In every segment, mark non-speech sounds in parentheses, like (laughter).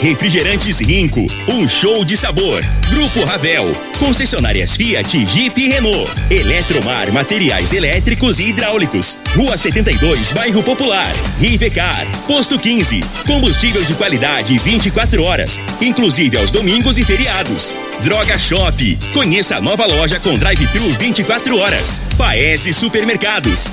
Refrigerantes Rinco, um show de sabor. Grupo Ravel, concessionárias Fiat, Jeep e Renault. Eletromar, materiais elétricos e hidráulicos. Rua 72, Bairro Popular. Rivecar, Posto 15. Combustível de qualidade 24 horas, inclusive aos domingos e feriados. Droga Shop, conheça a nova loja com drive-thru 24 horas. Paese Supermercados.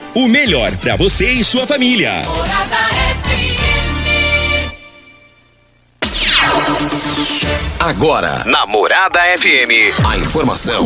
O melhor para você e sua família. Morada FM. Agora, na Morada FM, a informação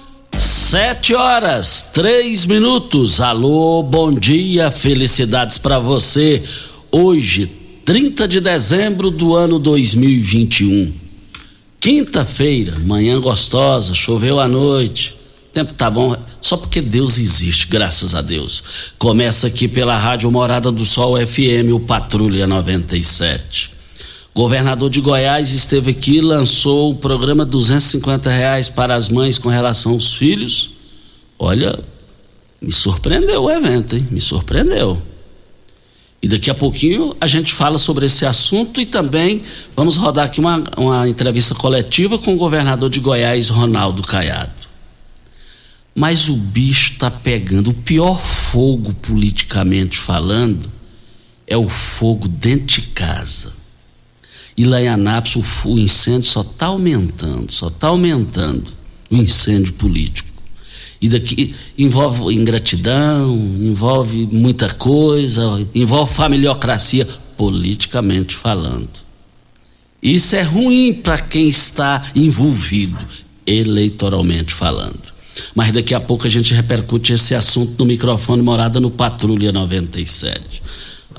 Sete horas, três minutos. Alô, bom dia, felicidades para você. Hoje, 30 de dezembro do ano 2021. Quinta-feira, manhã gostosa, choveu à noite. Tempo tá bom, só porque Deus existe, graças a Deus. Começa aqui pela Rádio Morada do Sol FM, o Patrulha 97. Governador de Goiás esteve aqui lançou o programa 250 reais para as mães com relação aos filhos. Olha, me surpreendeu o evento, hein? Me surpreendeu. E daqui a pouquinho a gente fala sobre esse assunto e também vamos rodar aqui uma, uma entrevista coletiva com o governador de Goiás, Ronaldo Caiado. Mas o bicho está pegando. O pior fogo, politicamente falando, é o fogo dentro de casa. E lá em Anápolis o, o incêndio só está aumentando, só está aumentando o incêndio político. E daqui envolve ingratidão, envolve muita coisa, envolve familiocracia, politicamente falando. Isso é ruim para quem está envolvido, eleitoralmente falando. Mas daqui a pouco a gente repercute esse assunto no microfone Morada no Patrulha 97.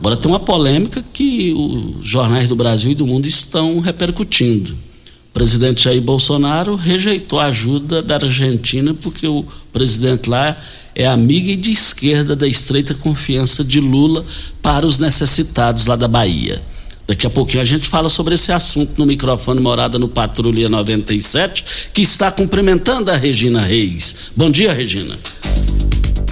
Agora tem uma polêmica que os jornais do Brasil e do mundo estão repercutindo. O presidente Jair Bolsonaro rejeitou a ajuda da Argentina porque o presidente lá é amigo e de esquerda da estreita confiança de Lula para os necessitados lá da Bahia. Daqui a pouquinho a gente fala sobre esse assunto no microfone Morada no Patrulha 97, que está cumprimentando a Regina Reis. Bom dia, Regina.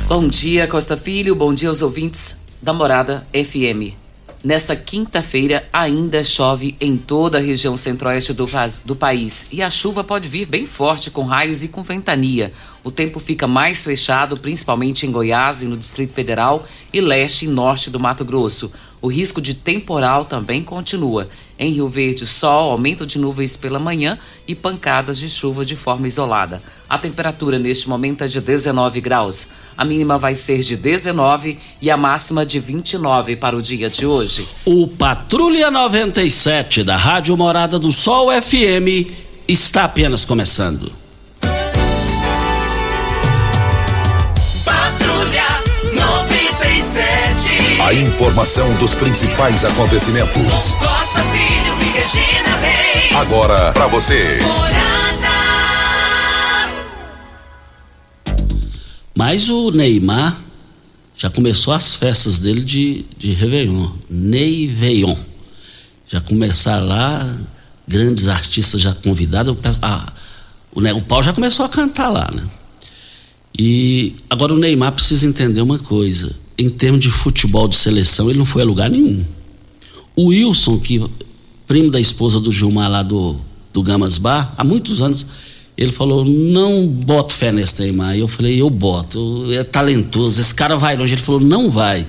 Bom dia, Costa Filho. Bom dia aos ouvintes da Morada FM. Nesta quinta-feira ainda chove em toda a região centro-oeste do, do, país e a chuva pode vir bem forte com raios e com ventania. O tempo fica mais fechado, principalmente em Goiás e no Distrito Federal e leste e norte do Mato Grosso. O risco de temporal também continua. Em Rio Verde, sol, aumento de nuvens pela manhã e pancadas de chuva de forma isolada. A temperatura neste momento é de 19 graus. A mínima vai ser de 19 e a máxima de 29 para o dia de hoje. O Patrulha 97 da Rádio Morada do Sol FM está apenas começando. A informação dos principais acontecimentos. Costa Filho e Regina Reis. Agora para você. Mas o Neymar já começou as festas dele de, de Réveillon. Neiveion. Já começaram lá, grandes artistas já convidados. O, a, o, o pau já começou a cantar lá, né? E agora o Neymar precisa entender uma coisa. Em termos de futebol de seleção, ele não foi a lugar nenhum. O Wilson, que primo da esposa do Gilmar lá do, do Gamas Bar, há muitos anos, Ele falou: não boto fé nesse Neymar. Eu falei: eu boto. É talentoso. Esse cara vai longe. Ele falou: não vai.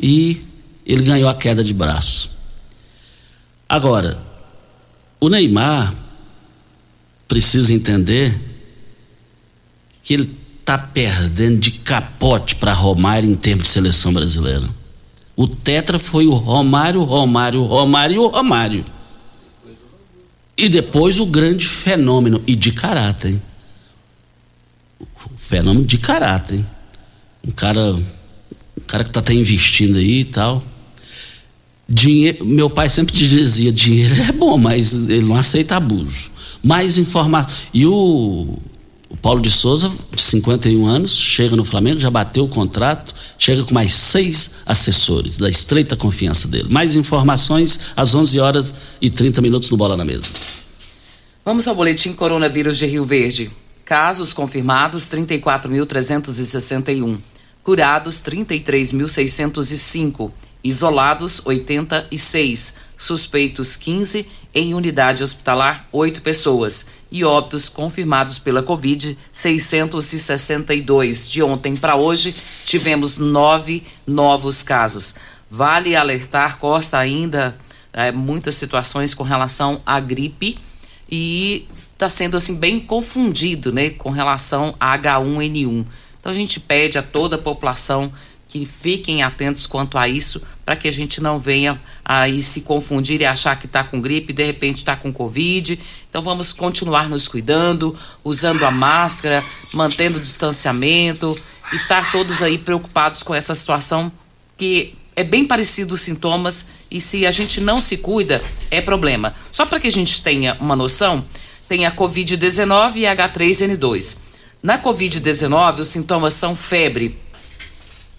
E ele ganhou a queda de braço. Agora, o Neymar precisa entender que ele está perdendo de capote para Romário em termos de seleção brasileira. O Tetra foi o Romário, Romário, Romário Romário. E depois o grande fenômeno, e de caráter. Hein? Fenômeno de caráter. Hein? Um cara, um cara que está até investindo aí e tal. Dinheiro, meu pai sempre dizia: dinheiro é bom, mas ele não aceita abuso. Mais informação. E o o Paulo de Souza, de 51 anos, chega no Flamengo, já bateu o contrato, chega com mais seis assessores, da estreita confiança dele. Mais informações às 11 horas e 30 minutos no Bola na Mesa. Vamos ao boletim Coronavírus de Rio Verde. Casos confirmados 34.361. Curados 33.605. Isolados 86. Suspeitos 15. Em unidade hospitalar, 8 pessoas e óbitos confirmados pela Covid, 662. De ontem para hoje, tivemos nove novos casos. Vale alertar, Costa, ainda é, muitas situações com relação à gripe e está sendo assim bem confundido, né, com relação a H1N1. Então a gente pede a toda a população que fiquem atentos quanto a isso, para que a gente não venha aí se confundir e achar que está com gripe e de repente está com Covid. Então vamos continuar nos cuidando, usando a máscara, mantendo o distanciamento, estar todos aí preocupados com essa situação que é bem parecido os sintomas e se a gente não se cuida, é problema. Só para que a gente tenha uma noção, tem a Covid-19 e a H3N2. Na Covid-19, os sintomas são febre,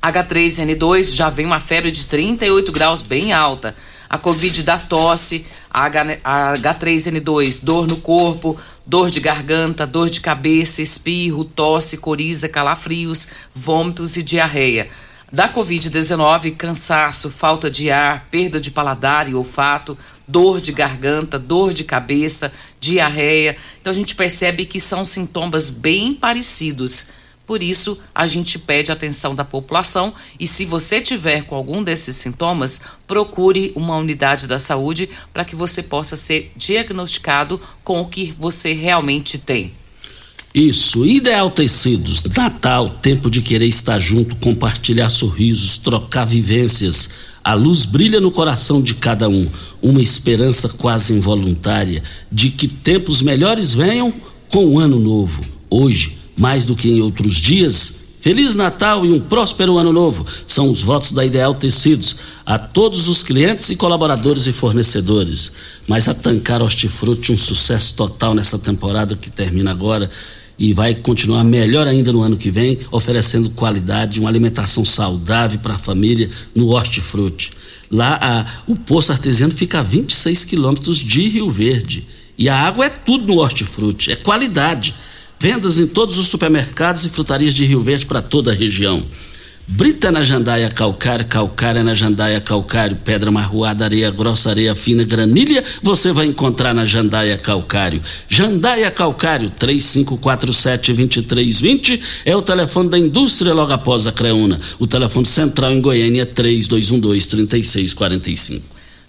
H3N2 já vem uma febre de 38 graus bem alta. A Covid dá tosse, a H3N2, dor no corpo, dor de garganta, dor de cabeça, espirro, tosse, coriza, calafrios, vômitos e diarreia. Da Covid-19, cansaço, falta de ar, perda de paladar e olfato, dor de garganta, dor de cabeça, diarreia. Então a gente percebe que são sintomas bem parecidos por isso, a gente pede atenção da população e se você tiver com algum desses sintomas, procure uma unidade da saúde para que você possa ser diagnosticado com o que você realmente tem. Isso, Ideal Tecidos, Natal, tempo de querer estar junto, compartilhar sorrisos, trocar vivências. A luz brilha no coração de cada um, uma esperança quase involuntária de que tempos melhores venham com o ano novo. Hoje, mais do que em outros dias. Feliz Natal e um próspero Ano Novo são os votos da Ideal Tecidos a todos os clientes e colaboradores e fornecedores. Mas a Tancar Hortifruti um sucesso total nessa temporada que termina agora e vai continuar melhor ainda no ano que vem, oferecendo qualidade, uma alimentação saudável para a família no Hortifruti. Lá a, o poço artesiano fica a 26 quilômetros de Rio Verde e a água é tudo no Hortifruti, é qualidade. Vendas em todos os supermercados e frutarias de Rio Verde para toda a região. Brita na jandaia calcário, calcária na jandaia calcário, pedra marroada, areia grossa, areia fina, granilha, você vai encontrar na jandaia calcário. Jandaia calcário, 3547-2320 é o telefone da indústria logo após a Creuna. O telefone central em Goiânia é 3212-3645.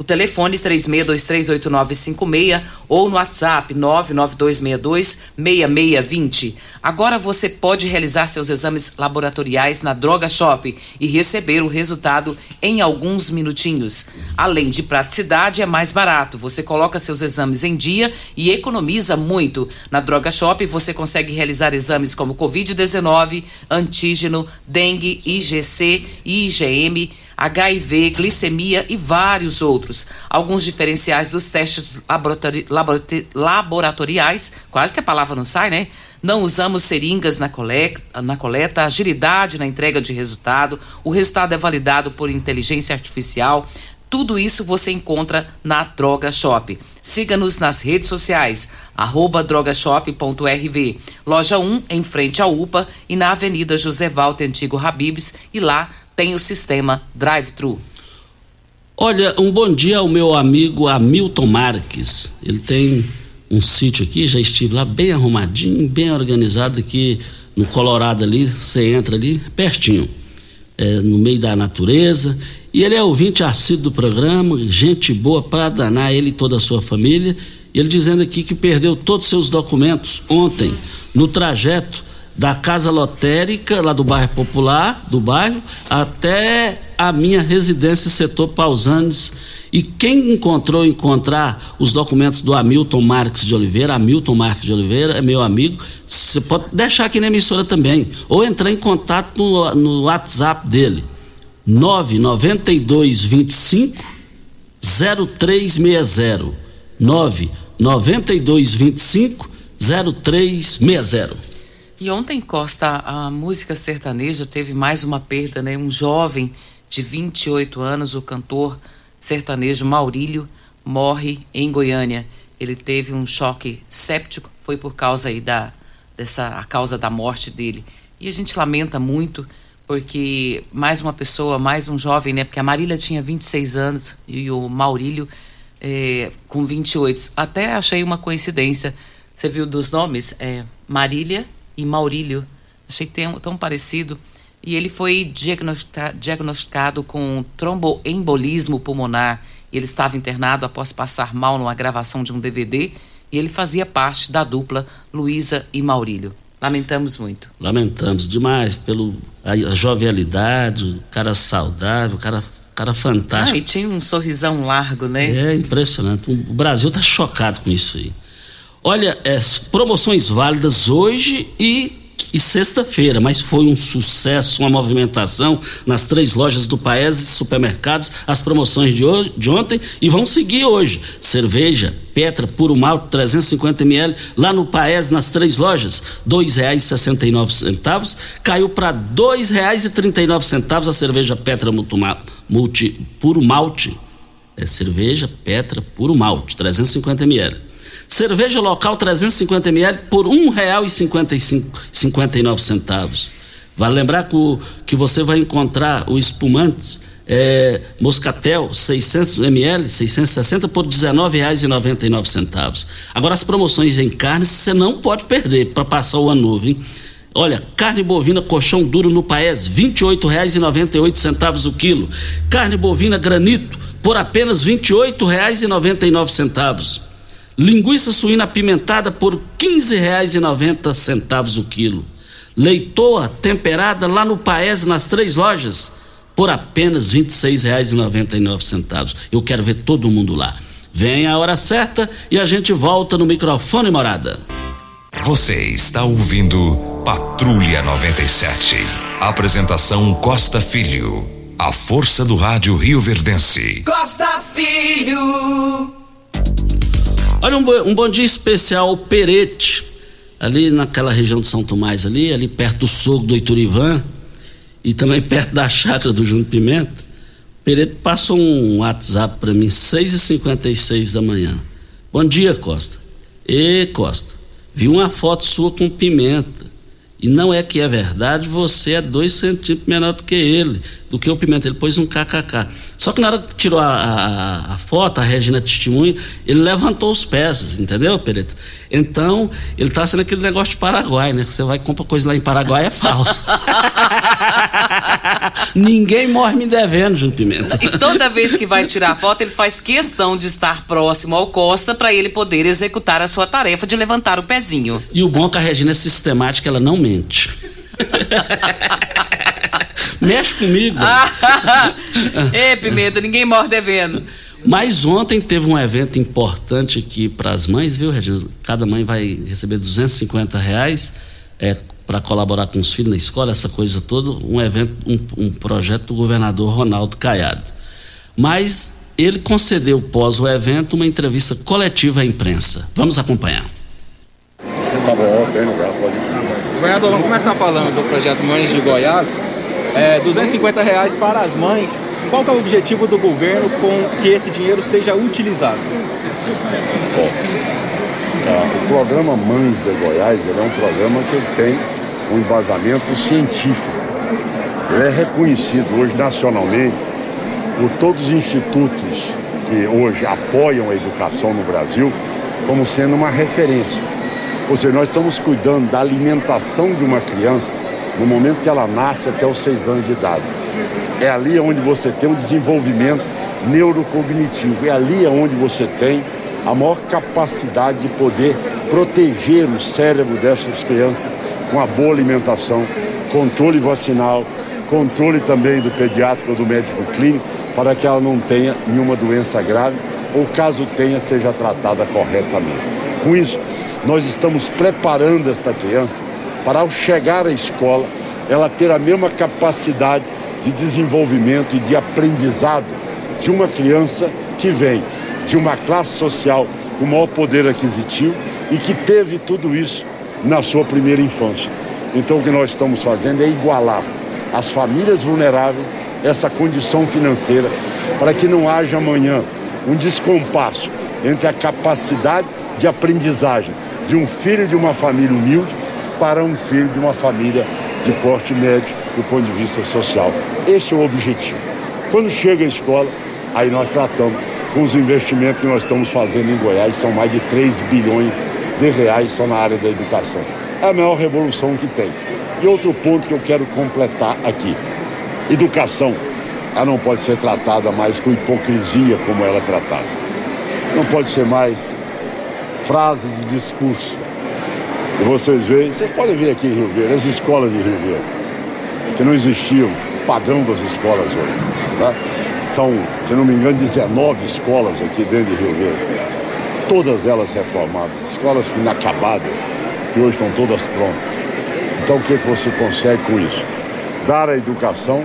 O telefone 36238956 ou no WhatsApp 992626620. Agora você pode realizar seus exames laboratoriais na Droga Shop e receber o resultado em alguns minutinhos. Além de praticidade, é mais barato. Você coloca seus exames em dia e economiza muito. Na Droga Shop você consegue realizar exames como Covid-19, antígeno, dengue, IgC, IgM HIV, glicemia e vários outros. Alguns diferenciais dos testes laboratori laboratori laboratoriais, quase que a palavra não sai, né? Não usamos seringas na coleta, na coleta, agilidade na entrega de resultado, o resultado é validado por inteligência artificial. Tudo isso você encontra na Droga Shop. Siga-nos nas redes sociais, arroba drogashop.rv, loja 1 em frente ao UPA e na Avenida José Walter Antigo Habibs e lá tem o sistema drive-thru. Olha, um bom dia ao meu amigo Hamilton Marques. Ele tem um sítio aqui, já estive lá bem arrumadinho, bem organizado aqui no Colorado ali, você entra ali pertinho, é, no meio da natureza. E ele é ouvinte assíduo do programa, gente boa para danar ele e toda a sua família. E ele dizendo aqui que perdeu todos os seus documentos ontem no trajeto da Casa Lotérica, lá do bairro Popular, do bairro, até a minha residência setor Pausanes e quem encontrou encontrar os documentos do Hamilton Marques de Oliveira, Hamilton Marques de Oliveira é meu amigo, você pode deixar aqui na emissora também, ou entrar em contato no, no WhatsApp dele, 99225 0360. 99225 0360. E ontem, Costa, a música sertaneja teve mais uma perda, né? Um jovem de 28 anos, o cantor sertanejo Maurílio morre em Goiânia. Ele teve um choque séptico, foi por causa aí da dessa a causa da morte dele. E a gente lamenta muito porque mais uma pessoa, mais um jovem, né? Porque a Marília tinha 26 anos e o Maurílio é, com 28. Até achei uma coincidência. Você viu dos nomes? É, Marília e Maurílio. Achei tão, tão parecido e ele foi diagnostica diagnosticado com tromboembolismo pulmonar. Ele estava internado após passar mal numa gravação de um DVD e ele fazia parte da dupla Luísa e Maurílio. Lamentamos muito. Lamentamos demais pelo a, a jovialidade, o cara saudável, o cara, cara fantástico. Ah, e tinha um sorrisão largo, né? É impressionante. O Brasil está chocado com isso aí. Olha, é, promoções válidas hoje e e sexta-feira, mas foi um sucesso, uma movimentação nas três lojas do Paese Supermercados, as promoções de, hoje, de ontem e vão seguir hoje. Cerveja, Petra, puro malte, 350 ml, lá no Paese, nas três lojas, R$ 2,69, caiu para R$ 2,39 a cerveja Petra multi, puro malte, é cerveja Petra, puro malte, 350 ml. Cerveja local 350 ml por R$ 1,59. Vale lembrar que, o, que você vai encontrar o espumante é, Moscatel 600 ml, 660 por R$ 19,99. Agora as promoções em carnes você não pode perder para passar o ano novo, hein? Olha, carne bovina colchão duro no Paes, R$ 28,98 o quilo. Carne bovina granito por apenas R$ 28,99. Linguiça suína apimentada por R$ 15,90 o quilo. Leitoa temperada lá no Paese nas três lojas por apenas R$ 26,99. Eu quero ver todo mundo lá. Vem a hora certa e a gente volta no microfone morada. Você está ouvindo Patrulha 97. Apresentação Costa Filho. A força do rádio Rio Verdense. Costa Filho. Olha, um, um bom dia especial Perete, ali naquela região de São Tomás, ali, ali perto do sogro do Iturivan e também perto da chácara do Júnior Pimenta. Perete passou um WhatsApp para mim, 6h56 da manhã. Bom dia, Costa. Ê, Costa, vi uma foto sua com pimenta. E não é que é verdade, você é dois centímetros menor do que ele, do que o pimenta. Ele pôs um kkk. Só que na hora que tirou a, a, a, foto, a Regina testemunha, ele levantou os pés, entendeu, Pereta? Então, ele tá sendo aquele negócio de Paraguai, né? Você vai e compra coisa lá em Paraguai, é falso. (laughs) Ninguém morre me devendo, Júnior Pimenta. E toda vez que vai tirar a foto, ele faz questão de estar próximo ao Costa para ele poder executar a sua tarefa de levantar o pezinho. E o bom é que a Regina é sistemática, ela não mente. (laughs) (laughs) Mexe comigo. (laughs) Ê, Pimenta, ninguém morre devendo. Mas ontem teve um evento importante aqui para as mães, viu, Regina? Cada mãe vai receber 250 reais é, para colaborar com os filhos na escola, essa coisa toda, um evento, um, um projeto do governador Ronaldo Caiado. Mas ele concedeu pós o evento uma entrevista coletiva à imprensa. Vamos acompanhar. Governador, vamos começar falando do projeto Mães de Goiás. É, 250 reais para as mães. Qual é o objetivo do governo com que esse dinheiro seja utilizado? Bom, o programa Mães de Goiás é um programa que tem um embasamento científico. Ele é reconhecido hoje nacionalmente por todos os institutos que hoje apoiam a educação no Brasil como sendo uma referência. Ou seja, nós estamos cuidando da alimentação de uma criança no momento que ela nasce até os seis anos de idade. É ali onde você tem um desenvolvimento neurocognitivo, é ali onde você tem a maior capacidade de poder proteger o cérebro dessas crianças com a boa alimentação, controle vacinal, controle também do pediátrico ou do médico clínico, para que ela não tenha nenhuma doença grave ou caso tenha, seja tratada corretamente. Com isso, nós estamos preparando esta criança para ao chegar à escola, ela ter a mesma capacidade de desenvolvimento e de aprendizado de uma criança que vem de uma classe social com maior poder aquisitivo e que teve tudo isso na sua primeira infância. Então o que nós estamos fazendo é igualar às famílias vulneráveis essa condição financeira para que não haja amanhã um descompasso entre a capacidade de aprendizagem de um filho de uma família humilde para um filho de uma família de porte médio do ponto de vista social. Esse é o objetivo. Quando chega à escola, aí nós tratamos com os investimentos que nós estamos fazendo em Goiás, são mais de 3 bilhões de reais só na área da educação. É a maior revolução que tem. E outro ponto que eu quero completar aqui. Educação, ela não pode ser tratada mais com hipocrisia como ela é tratada. Não pode ser mais frase de discurso. Vocês veem, vocês podem ver aqui em Rio Verde, as escolas de Rio Verde, que não existiam, o padrão das escolas hoje. Tá? São, se não me engano, 19 escolas aqui dentro de Rio Verde. Todas elas reformadas, escolas inacabadas, que hoje estão todas prontas. Então o que, que você consegue com isso? Dar à educação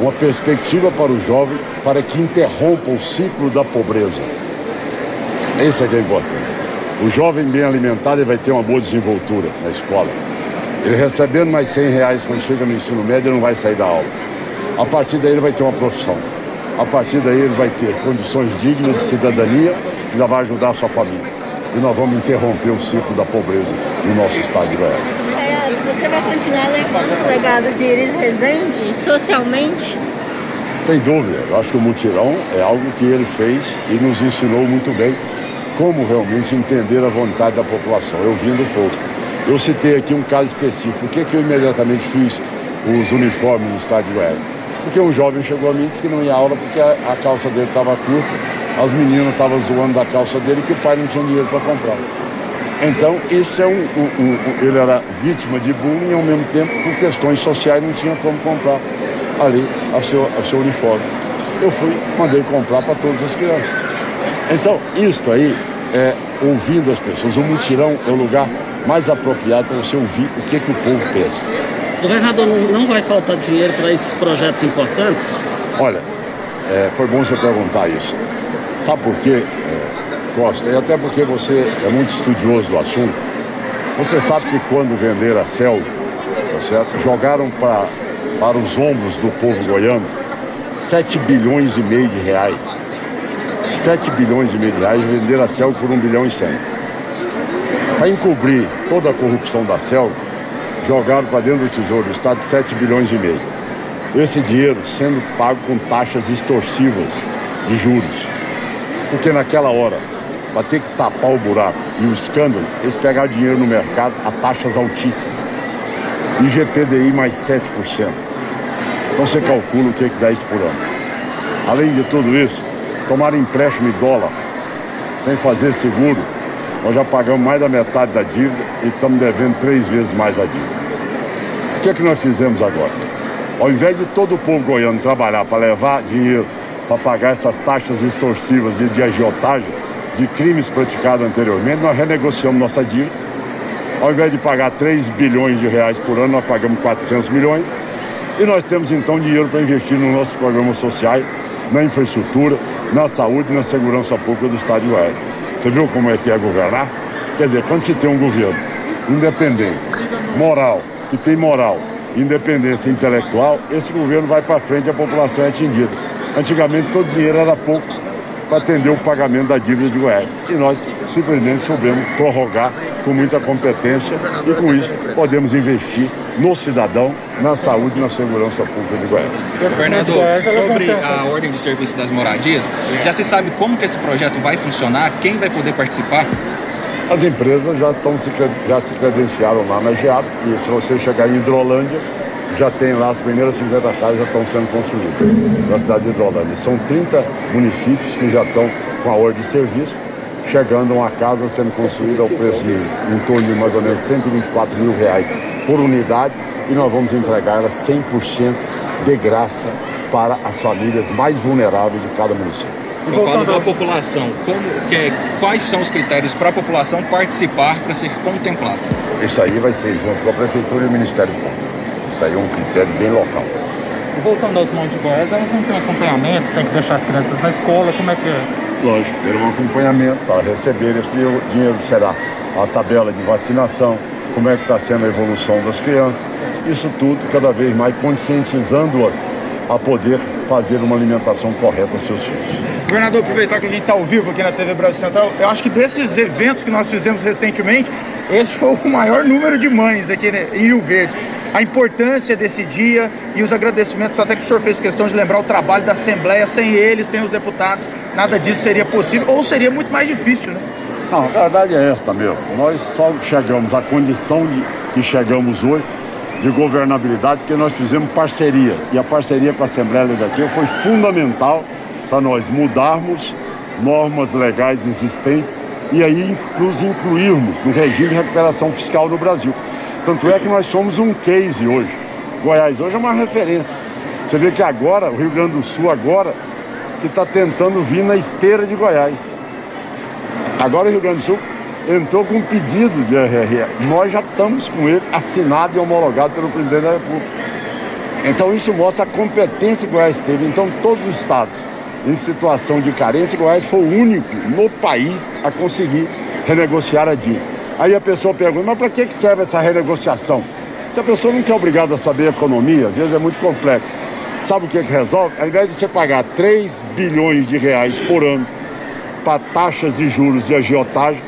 uma perspectiva para o jovem para que interrompa o ciclo da pobreza. Esse é que é importante. O jovem bem alimentado ele vai ter uma boa desenvoltura na escola. Ele recebendo mais 100 reais quando chega no ensino médio, ele não vai sair da aula. A partir daí ele vai ter uma profissão. A partir daí ele vai ter condições dignas de cidadania e ainda vai ajudar a sua família. E nós vamos interromper o ciclo da pobreza no nosso estado de Goiás. Você vai continuar levando o legado de Iris Rezende socialmente? Sem dúvida. Eu acho que o mutirão é algo que ele fez e nos ensinou muito bem como realmente entender a vontade da população. Eu vindo pouco. Eu citei aqui um caso específico. Por que, que eu imediatamente fiz os uniformes no estado de Goiás? Porque um jovem chegou a mim e disse que não ia aula porque a, calça dele estava curta, as meninas estavam zoando da calça dele que o pai não tinha dinheiro para comprar. Então, isso é um, um, um, Ele era vítima de bullying e, ao mesmo tempo, por questões sociais, não tinha como comprar ali a seu, a seu uniforme. Eu fui, mandei comprar para todas as crianças. Então, isto aí é ouvindo as pessoas. O mutirão é o lugar mais apropriado para você ouvir o que, que o povo pensa. Governador, não vai faltar dinheiro para esses projetos importantes? Olha, é, foi bom você perguntar isso. Sabe por quê, é, Costa? E até porque você é muito estudioso do assunto. Você sabe que quando venderam a CEL, tá certo? jogaram pra, para os ombros do povo goiano 7 bilhões e meio de reais 7 bilhões e meio de reais vender a CEL por 1 bilhão e 100. Para encobrir toda a corrupção da CEL, jogaram para dentro do Tesouro do Estado 7 bilhões e meio. Esse dinheiro sendo pago com taxas extorsivas de juros. Porque naquela hora, para ter que tapar o buraco e o escândalo, eles pegaram dinheiro no mercado a taxas altíssimas. IGPDI mais 7%. Então você calcula o que, que dá isso por ano. Além de tudo isso, tomaram empréstimo em dólar, sem fazer seguro, nós já pagamos mais da metade da dívida e estamos devendo três vezes mais a dívida. O que é que nós fizemos agora? Ao invés de todo o povo goiano trabalhar para levar dinheiro para pagar essas taxas extorsivas e de agiotagem de crimes praticados anteriormente, nós renegociamos nossa dívida Ao invés de pagar 3 bilhões de reais por ano, nós pagamos 400 milhões. E nós temos então dinheiro para investir nos nossos programas sociais, na infraestrutura, na saúde e na segurança pública do Estado de Goiás. Você viu como é que é governar? Quer dizer, quando se tem um governo independente, moral, que tem moral, independência intelectual, esse governo vai para frente e a população é atingida. Antigamente todo dinheiro era pouco para atender o pagamento da dívida de Goiás. E nós simplesmente soubemos prorrogar com muita competência e com isso podemos investir no cidadão, na saúde e na segurança pública de Goiás. Governador, sobre a ordem de serviço das moradias, já se sabe como que esse projeto vai funcionar, quem vai poder participar? As empresas já, estão se, já se credenciaram lá na GEAP e se você chegar em Hidrolândia, já tem lá as primeiras 50 casas já estão sendo construídas na cidade de Hidrolândia. São 30 municípios que já estão com a ordem de serviço, chegando a uma casa sendo construída ao preço de em torno de mais ou menos 124 mil reais por unidade e nós vamos entregar ela 100% de graça para as famílias mais vulneráveis de cada município. Eu falo da população. Como, que, quais são os critérios para a população participar para ser contemplada? Isso aí vai ser junto com a Prefeitura e o Ministério Público. Isso aí é um critério bem local. E voltando aos mãos de Goiás, elas não têm acompanhamento, tem que deixar as crianças na escola, como é que é? Lógico, ter um acompanhamento para receber esse dinheiro, será a tabela de vacinação, como é que está sendo a evolução das crianças, isso tudo cada vez mais conscientizando-as a poder fazer uma alimentação correta aos seus filhos. Governador, aproveitar que a gente está ao vivo aqui na TV Brasil Central, eu acho que desses eventos que nós fizemos recentemente, esse foi o maior número de mães aqui em Rio Verde. A importância desse dia e os agradecimentos, até que o senhor fez questão de lembrar o trabalho da Assembleia, sem eles, sem os deputados, nada disso seria possível, ou seria muito mais difícil, né? Não, a verdade é esta mesmo. Nós só chegamos à condição de que chegamos hoje de governabilidade porque nós fizemos parceria. E a parceria com a Assembleia Legislativa foi fundamental para nós mudarmos normas legais existentes e aí nos incluirmos no regime de recuperação fiscal no Brasil. Tanto é que nós somos um case hoje. Goiás hoje é uma referência. Você vê que agora, o Rio Grande do Sul agora, que está tentando vir na esteira de Goiás. Agora o Rio Grande do Sul entrou com um pedido de RRE. Nós já estamos com ele assinado e homologado pelo presidente da República. Então isso mostra a competência que Goiás teve. Então todos os estados em situação de carência, Goiás foi o único no país a conseguir renegociar a dívida. Aí a pessoa pergunta, mas para que serve essa renegociação? Porque a pessoa não é obrigada a saber economia, às vezes é muito complexo. Sabe o que, que resolve? Ao invés de você pagar 3 bilhões de reais por ano para taxas de juros de agiotagem,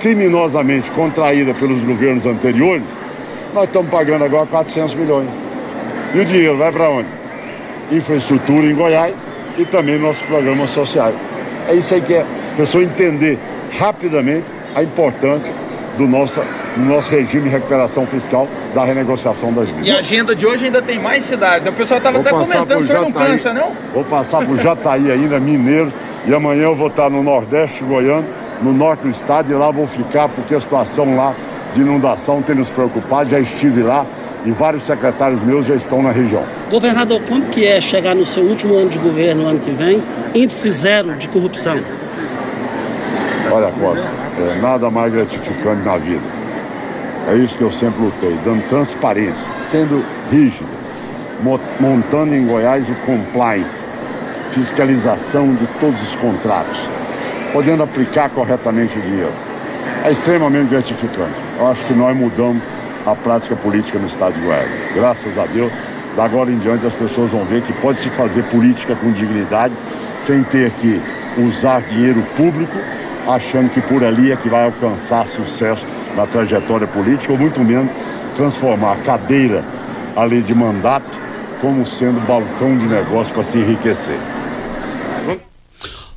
criminosamente contraída pelos governos anteriores, nós estamos pagando agora 400 milhões. E o dinheiro vai para onde? Infraestrutura em Goiás e também nossos programas sociais. É isso aí que é a pessoa entender rapidamente a importância do nosso, do nosso regime de recuperação fiscal da renegociação das dívidas. E a agenda de hoje ainda tem mais cidades. O pessoal estava até comentando, o senhor não cansa, não? Vou passar por Jataí ainda, Mineiro, e amanhã eu vou estar no Nordeste Goiano, no norte do estado, e lá vou ficar porque a situação lá de inundação tem nos preocupado, já estive lá e vários secretários meus já estão na região. Governador, como que é chegar no seu último ano de governo, ano que vem, índice zero de corrupção? Olha, Costa, é nada mais gratificante na vida. É isso que eu sempre lutei, dando transparência, sendo rígido, montando em Goiás o compliance, fiscalização de todos os contratos, podendo aplicar corretamente o dinheiro. É extremamente gratificante. Eu acho que nós mudamos a prática política no estado de Goiás. Graças a Deus, da agora em diante as pessoas vão ver que pode se fazer política com dignidade, sem ter que usar dinheiro público, achando que por ali é que vai alcançar sucesso na trajetória política, ou muito menos transformar a cadeira ali de mandato como sendo balcão de negócio para se enriquecer.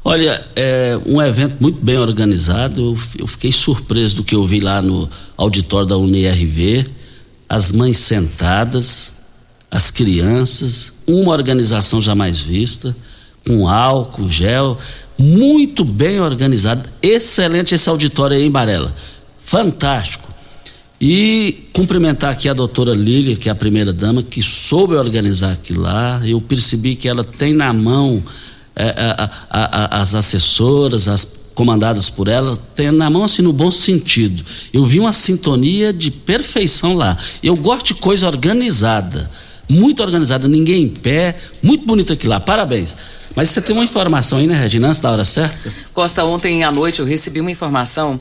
Olha, é um evento muito bem organizado. Eu fiquei surpreso do que eu vi lá no auditório da UNIRV. As mães sentadas, as crianças, uma organização jamais vista, com álcool, gel, muito bem organizado. Excelente esse auditório aí Barela. Fantástico. E cumprimentar aqui a doutora Lília, que é a primeira dama, que soube organizar aquilo lá. Eu percebi que ela tem na mão é, a, a, a, as assessoras, as comandadas por ela, tem na mão assim no bom sentido. Eu vi uma sintonia de perfeição lá. Eu gosto de coisa organizada, muito organizada, ninguém em pé, muito bonito aqui lá. Parabéns. Mas você tem uma informação aí, né, Regina, antes da hora certa? Costa, ontem à noite eu recebi uma informação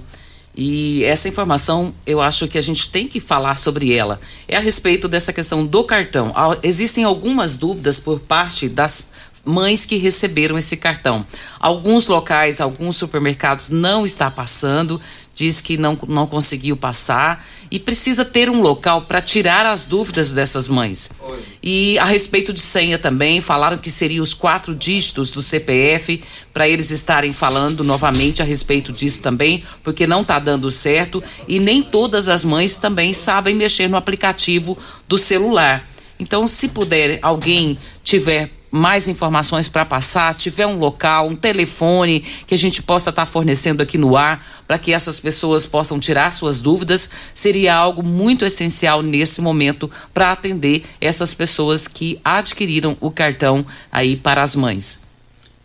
e essa informação eu acho que a gente tem que falar sobre ela. É a respeito dessa questão do cartão. Existem algumas dúvidas por parte das mães que receberam esse cartão. Alguns locais, alguns supermercados não está passando, diz que não, não conseguiu passar e precisa ter um local para tirar as dúvidas dessas mães. Oi. E a respeito de senha também, falaram que seria os quatro dígitos do CPF para eles estarem falando novamente a respeito disso também, porque não está dando certo e nem todas as mães também sabem mexer no aplicativo do celular. Então, se puder alguém tiver mais informações para passar, tiver um local, um telefone que a gente possa estar tá fornecendo aqui no ar para que essas pessoas possam tirar suas dúvidas, seria algo muito essencial nesse momento para atender essas pessoas que adquiriram o cartão aí para as mães.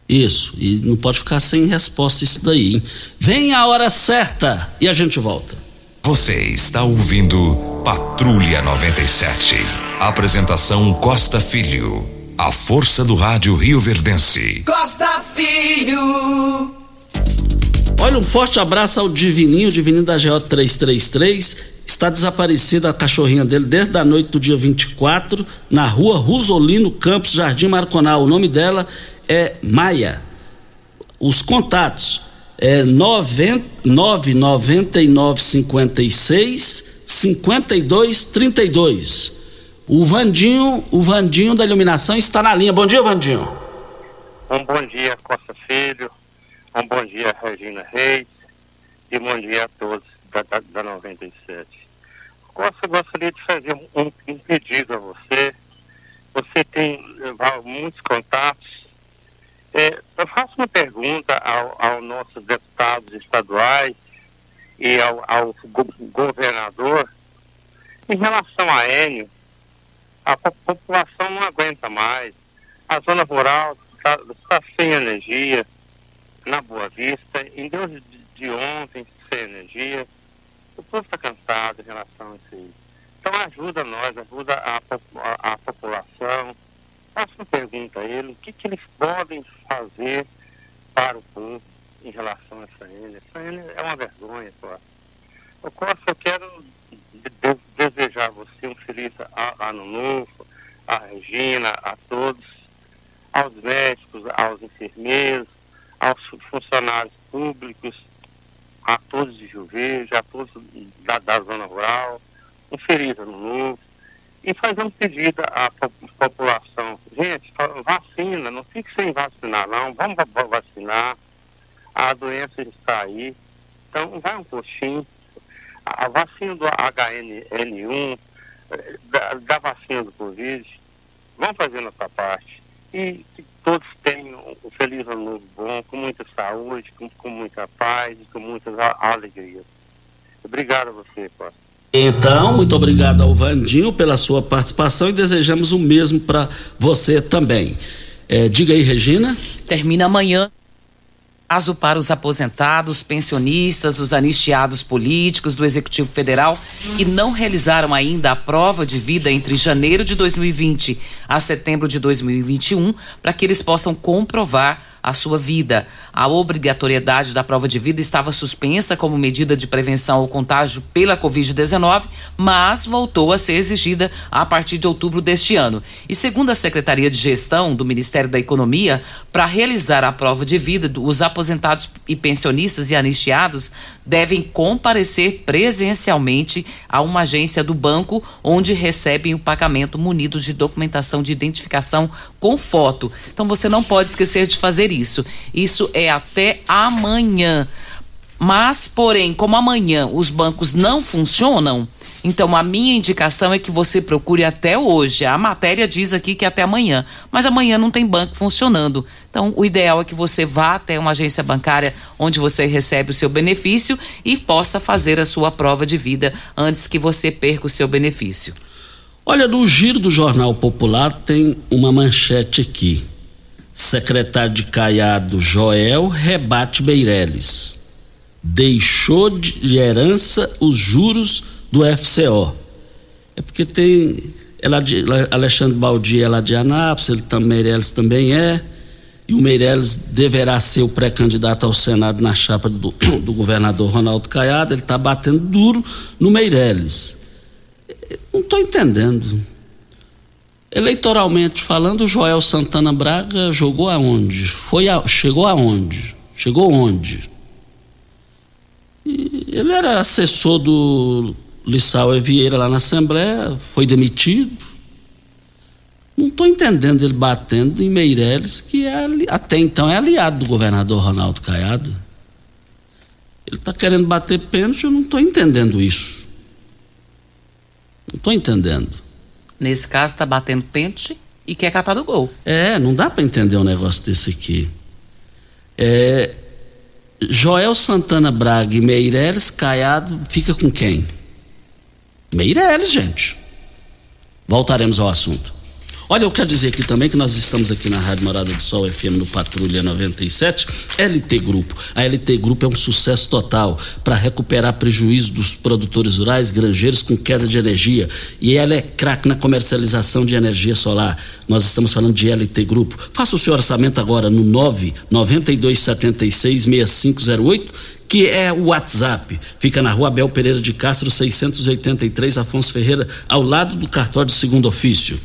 Isso, e não pode ficar sem resposta isso daí. Hein? Vem a hora certa e a gente volta. Você está ouvindo Patrulha 97. Apresentação Costa Filho. A força do rádio Rio Verdense. Costa Filho. Olha, um forte abraço ao Divininho, Divininho da GO 333. Está desaparecida a cachorrinha dele desde a noite do dia 24, na rua Rosolino Campos, Jardim Marconal. O nome dela é Maia. Os contatos é 99956 5232. O Vandinho, o Vandinho da iluminação está na linha. Bom dia, Vandinho. Um bom dia, Costa Filho. Um bom dia, Regina Reis. E bom dia a todos da, da, da 97. Costa, gostaria de fazer um, um pedido a você. Você tem muitos contatos. É, eu faço uma pergunta ao, aos nossos deputados estaduais e ao, ao governador em relação a Enio a população não aguenta mais. A zona rural está tá sem energia, na Boa Vista, em Deus de, ontem, sem energia. O povo está cansado em relação a isso aí. Então ajuda nós, ajuda a, a, a população. Faça uma pergunta a ele, o que, que eles podem fazer para o povo em relação a essa N. Essa N é uma vergonha, Costa. O Costa, eu quero de, desejar a você um feliz ano novo, a Regina, a todos, aos médicos, aos enfermeiros, aos funcionários públicos, a todos de Rio a todos da, da zona rural, um feliz ano novo. E fazer um pedido à população, gente, vacina, não fique sem vacinar não, vamos vacinar, a doença está aí, então vai um postinho, a vacina do HNN1, eh, da, da, vacina do Covid, vão fazer nossa parte. E que todos tenham um feliz ano novo bom, com muita saúde, com, com muita paz e com muitas alegrias. Obrigado a você, Costa. Então, muito obrigado ao Vandinho pela sua participação e desejamos o mesmo para você também. É, diga aí, Regina. Termina amanhã prazo para os aposentados, pensionistas, os anistiados políticos do Executivo Federal que não realizaram ainda a prova de vida entre janeiro de 2020 a setembro de 2021, para que eles possam comprovar a sua vida. A obrigatoriedade da prova de vida estava suspensa como medida de prevenção ao contágio pela Covid-19, mas voltou a ser exigida a partir de outubro deste ano. E segundo a Secretaria de Gestão do Ministério da Economia, para realizar a prova de vida, os aposentados e pensionistas e anistiados devem comparecer presencialmente a uma agência do banco onde recebem o pagamento munidos de documentação de identificação com foto. Então você não pode esquecer de fazer isso. Isso é até amanhã. Mas, porém, como amanhã os bancos não funcionam, então a minha indicação é que você procure até hoje. A matéria diz aqui que é até amanhã, mas amanhã não tem banco funcionando. Então, o ideal é que você vá até uma agência bancária onde você recebe o seu benefício e possa fazer a sua prova de vida antes que você perca o seu benefício. Olha, no giro do Jornal Popular tem uma manchete aqui. Secretário de Caiado Joel rebate Meireles. Deixou de herança os juros do FCO. É porque tem. Ela, Alexandre Baldi é de Anápolis, ele também, Meirelles também é. E o Meirelles deverá ser o pré-candidato ao Senado na chapa do, (coughs) do governador Ronaldo Caiado. Ele está batendo duro no Meirelles. Não estou entendendo. Eleitoralmente falando, o Joel Santana Braga jogou aonde? Foi a, chegou aonde? Chegou onde? E ele era assessor do Lissau Vieira lá na Assembleia, foi demitido. Não estou entendendo ele batendo em Meireles, que é, até então é aliado do governador Ronaldo Caiado. Ele está querendo bater pênalti, eu não estou entendendo isso. Não estou entendendo. Nesse caso, está batendo pênalti e quer catar do gol. É, não dá para entender um negócio desse aqui. É, Joel Santana Braga e Meireles Caiado fica com quem? Meireles, gente. Voltaremos ao assunto. Olha, eu quero dizer aqui também que nós estamos aqui na Rádio Morada do Sol FM no Patrulha 97, LT Grupo. A LT Grupo é um sucesso total para recuperar prejuízo dos produtores rurais, granjeiros com queda de energia. E ela é craque na comercialização de energia solar. Nós estamos falando de LT Grupo. Faça o seu orçamento agora no 99276 6508 que é o WhatsApp. Fica na rua Abel Pereira de Castro, 683, Afonso Ferreira, ao lado do cartório de segundo ofício.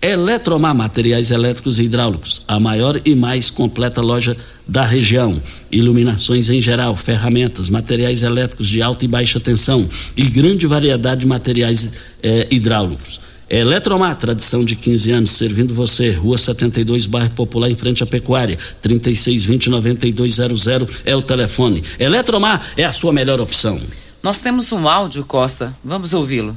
Eletromar Materiais Elétricos e Hidráulicos, a maior e mais completa loja da região. Iluminações em geral, ferramentas, materiais elétricos de alta e baixa tensão e grande variedade de materiais eh, hidráulicos. Eletromar, tradição de 15 anos, servindo você. Rua 72, bairro Popular, em frente à Pecuária. 3620-9200 é o telefone. Eletromar é a sua melhor opção. Nós temos um áudio, Costa. Vamos ouvi-lo.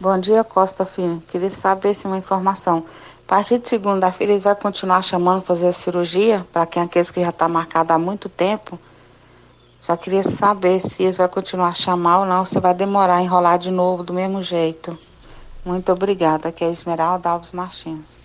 Bom dia, Costa Filho. Queria saber se uma informação. A partir de segunda-feira eles vão continuar chamando fazer a cirurgia para quem aqueles que já está marcado há muito tempo. Só queria saber se eles vão continuar a chamar ou não, se vai demorar a enrolar de novo do mesmo jeito. Muito obrigada. Aqui é Esmeralda Alves Martins.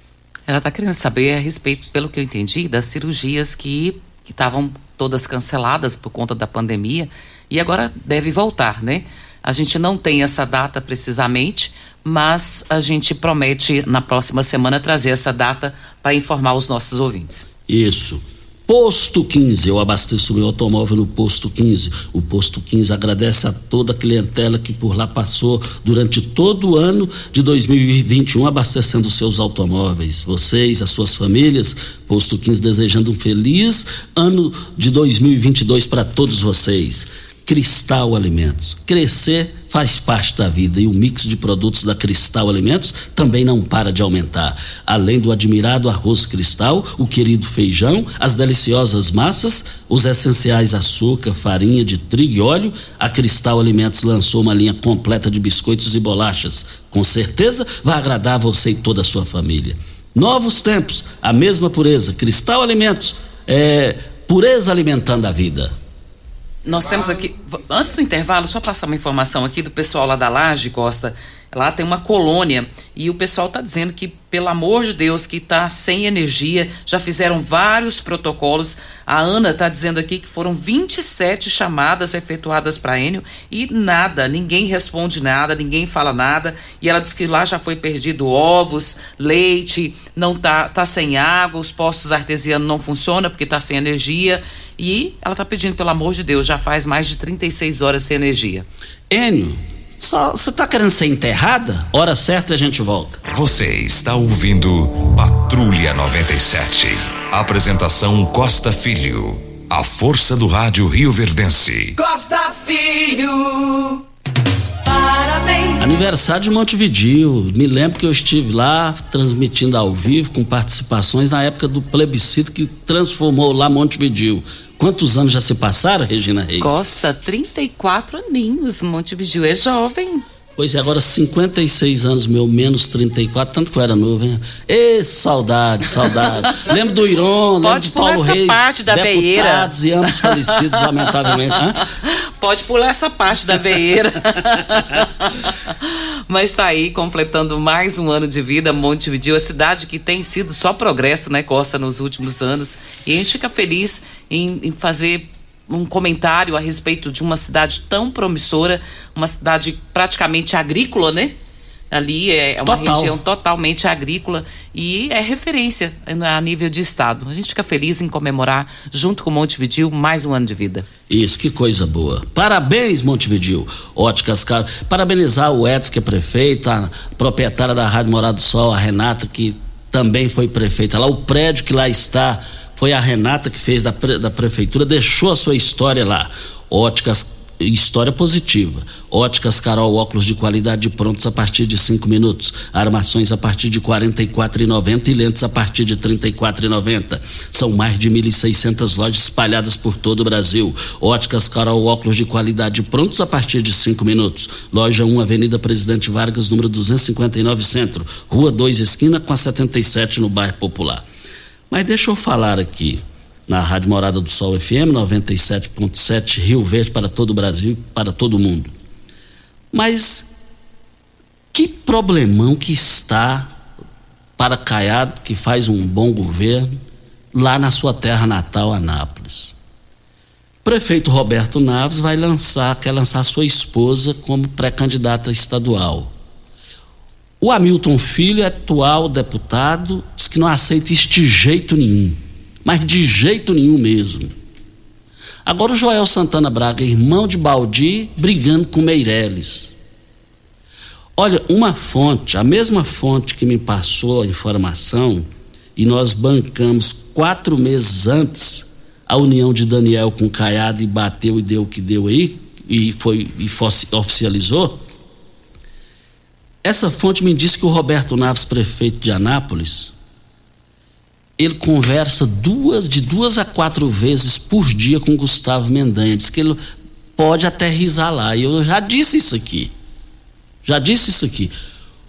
Ela está querendo saber a respeito, pelo que eu entendi, das cirurgias que estavam todas canceladas por conta da pandemia e agora deve voltar, né? A gente não tem essa data precisamente, mas a gente promete na próxima semana trazer essa data para informar os nossos ouvintes. Isso. Posto 15, eu abasteço meu automóvel no Posto 15. O Posto 15 agradece a toda a clientela que por lá passou durante todo o ano de 2021 abastecendo seus automóveis. Vocês, as suas famílias, Posto 15 desejando um feliz ano de 2022 para todos vocês. Cristal Alimentos. Crescer faz parte da vida e o mix de produtos da Cristal Alimentos também não para de aumentar. Além do admirado arroz cristal, o querido feijão, as deliciosas massas, os essenciais açúcar, farinha de trigo e óleo, a Cristal Alimentos lançou uma linha completa de biscoitos e bolachas. Com certeza vai agradar você e toda a sua família. Novos tempos, a mesma pureza. Cristal Alimentos, é pureza alimentando a vida. Nós temos aqui, antes do intervalo, só passar uma informação aqui do pessoal lá da Laje, Costa. Lá tem uma colônia e o pessoal está dizendo que, pelo amor de Deus, que está sem energia. Já fizeram vários protocolos. A Ana está dizendo aqui que foram 27 chamadas efetuadas para Enio e nada, ninguém responde nada, ninguém fala nada. E ela diz que lá já foi perdido ovos, leite, não tá, tá sem água, os postos artesianos não funcionam porque está sem energia. E ela está pedindo, pelo amor de Deus, já faz mais de 36 horas sem energia. Enio, você está querendo ser enterrada? Hora certa a gente volta. Você está ouvindo Patrulha 97. Apresentação Costa Filho. A força do rádio Rio Verdense. Costa Filho. Parabéns. Aniversário de Montevidil. Me lembro que eu estive lá transmitindo ao vivo com participações na época do plebiscito que transformou lá Montevidil. Quantos anos já se passaram, Regina Reis? Costa, 34 aninhos. Montevidil é jovem. Pois é, agora 56 anos, meu, menos 34, tanto que eu era novo, hein? Ê, saudade, saudade. (laughs) lembro do Iron, lembro Pode do Paulo Reis, parte da deputados veieira. e ambos falecidos, (laughs) lamentavelmente. Hã? Pode pular essa parte da veieira. (laughs) Mas está aí, completando mais um ano de vida, Montevideo, a cidade que tem sido só progresso, né, Costa, nos últimos anos. E a gente fica feliz em, em fazer um comentário a respeito de uma cidade tão promissora, uma cidade praticamente agrícola, né? Ali é uma Total. região totalmente agrícola e é referência a nível de estado. A gente fica feliz em comemorar, junto com Montevideo, mais um ano de vida. Isso, que coisa boa. Parabéns, Montevidil. Óticas Caro. Parabenizar o Edson, que é prefeito, a proprietária da Rádio Morado do Sol, a Renata, que também foi prefeita lá. O prédio que lá está foi a Renata que fez da, da prefeitura, deixou a sua história lá. Óticas História positiva. Óticas Carol, óculos de qualidade prontos a partir de cinco minutos. Armações a partir de R$ 44,90 e lentes a partir de R$ 34,90. São mais de 1.600 lojas espalhadas por todo o Brasil. Óticas Carol, óculos de qualidade prontos a partir de cinco minutos. Loja 1, Avenida Presidente Vargas, número 259, Centro. Rua 2, esquina com a 77, no bairro Popular. Mas deixa eu falar aqui na Rádio Morada do Sol FM 97.7 Rio Verde para todo o Brasil, para todo mundo. Mas que problemão que está para Caiado, que faz um bom governo, lá na sua terra natal, Anápolis. Prefeito Roberto Naves vai lançar, quer lançar sua esposa como pré-candidata estadual. O Hamilton Filho, atual deputado, diz que não aceita isso de jeito nenhum. Mas de jeito nenhum mesmo. Agora o Joel Santana Braga, irmão de Baldi, brigando com Meireles. Olha, uma fonte, a mesma fonte que me passou a informação, e nós bancamos quatro meses antes a união de Daniel com Caiado e bateu e deu o que deu aí, e foi e oficializou. Essa fonte me disse que o Roberto Naves, prefeito de Anápolis, ele conversa duas de duas a quatro vezes por dia com Gustavo Mendanha. Diz que ele pode até risar lá. E eu já disse isso aqui. Já disse isso aqui.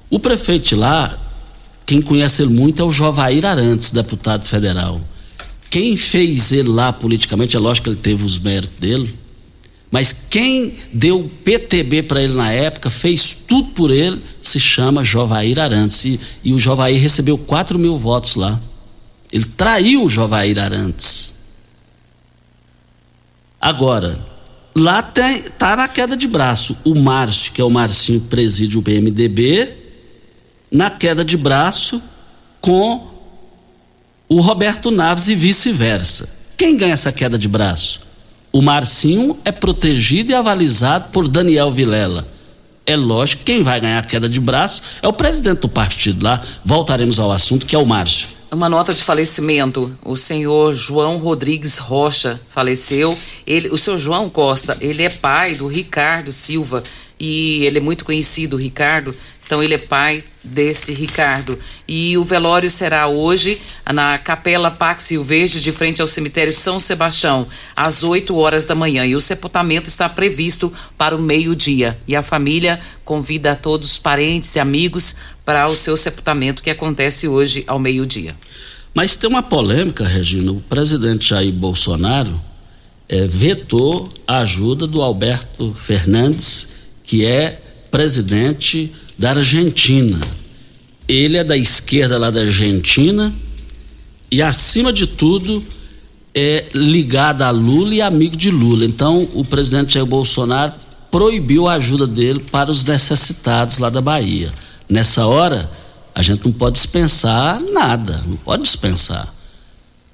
O prefeito lá, quem conhece ele muito é o Jovair Arantes, deputado federal. Quem fez ele lá politicamente, é lógico que ele teve os méritos dele, mas quem deu PTB para ele na época, fez tudo por ele, se chama Jovair Arantes. E, e o Jovair recebeu 4 mil votos lá. Ele traiu o Jovair Arantes. Agora, lá tem, tá na queda de braço. O Márcio, que é o Marcinho que preside o PMDB, na queda de braço com o Roberto Naves e vice-versa. Quem ganha essa queda de braço? O Marcinho é protegido e avalizado por Daniel Vilela. É lógico que quem vai ganhar a queda de braço é o presidente do partido lá. Voltaremos ao assunto, que é o Márcio. Uma nota de falecimento. O senhor João Rodrigues Rocha faleceu. Ele, o senhor João Costa, ele é pai do Ricardo Silva e ele é muito conhecido, o Ricardo. Então ele é pai desse Ricardo. E o velório será hoje na Capela Pax Silvestre, de frente ao cemitério São Sebastião, às 8 horas da manhã. E o sepultamento está previsto para o meio-dia. E a família convida a todos os parentes e amigos para o seu sepultamento que acontece hoje ao meio-dia. Mas tem uma polêmica, Regina. O presidente Jair Bolsonaro eh, vetou a ajuda do Alberto Fernandes, que é presidente da Argentina. Ele é da esquerda lá da Argentina e, acima de tudo, é ligado a Lula e amigo de Lula. Então, o presidente Jair Bolsonaro proibiu a ajuda dele para os necessitados lá da Bahia. Nessa hora, a gente não pode dispensar nada, não pode dispensar.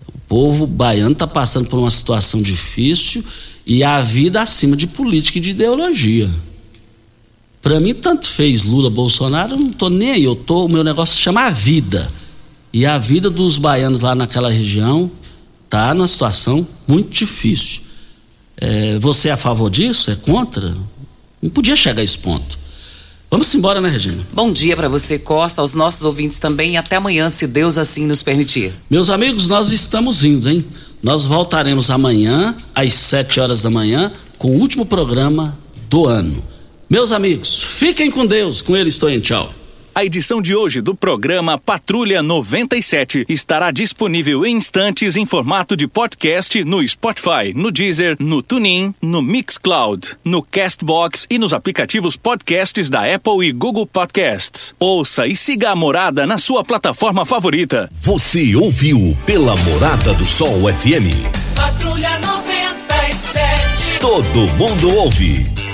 O povo baiano está passando por uma situação difícil e a vida acima de política e de ideologia. Para mim, tanto fez Lula, Bolsonaro, eu não tô nem aí. Eu tô, o meu negócio se chama a vida. E a vida dos baianos lá naquela região tá numa situação muito difícil. É, você é a favor disso? É contra? Não podia chegar a esse ponto. Vamos embora, né, Regina? Bom dia para você, Costa, aos nossos ouvintes também e até amanhã, se Deus assim nos permitir. Meus amigos, nós estamos indo, hein? Nós voltaremos amanhã, às 7 horas da manhã, com o último programa do ano. Meus amigos, fiquem com Deus. Com ele estou em tchau. A edição de hoje do programa Patrulha 97 estará disponível em instantes em formato de podcast no Spotify, no Deezer, no TuneIn, no Mixcloud, no Castbox e nos aplicativos podcasts da Apple e Google Podcasts. Ouça e siga a Morada na sua plataforma favorita. Você ouviu pela Morada do Sol FM. Patrulha 97. Todo mundo ouve.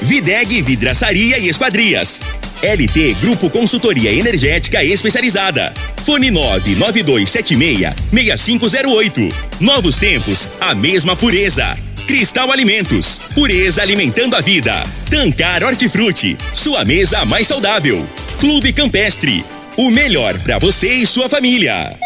Videg Vidraçaria e Esquadrias. LT Grupo Consultoria Energética Especializada. Fone 99276-6508. Novos tempos, a mesma pureza. Cristal Alimentos, pureza alimentando a vida. Tancar Hortifruti, sua mesa mais saudável. Clube Campestre, o melhor para você e sua família.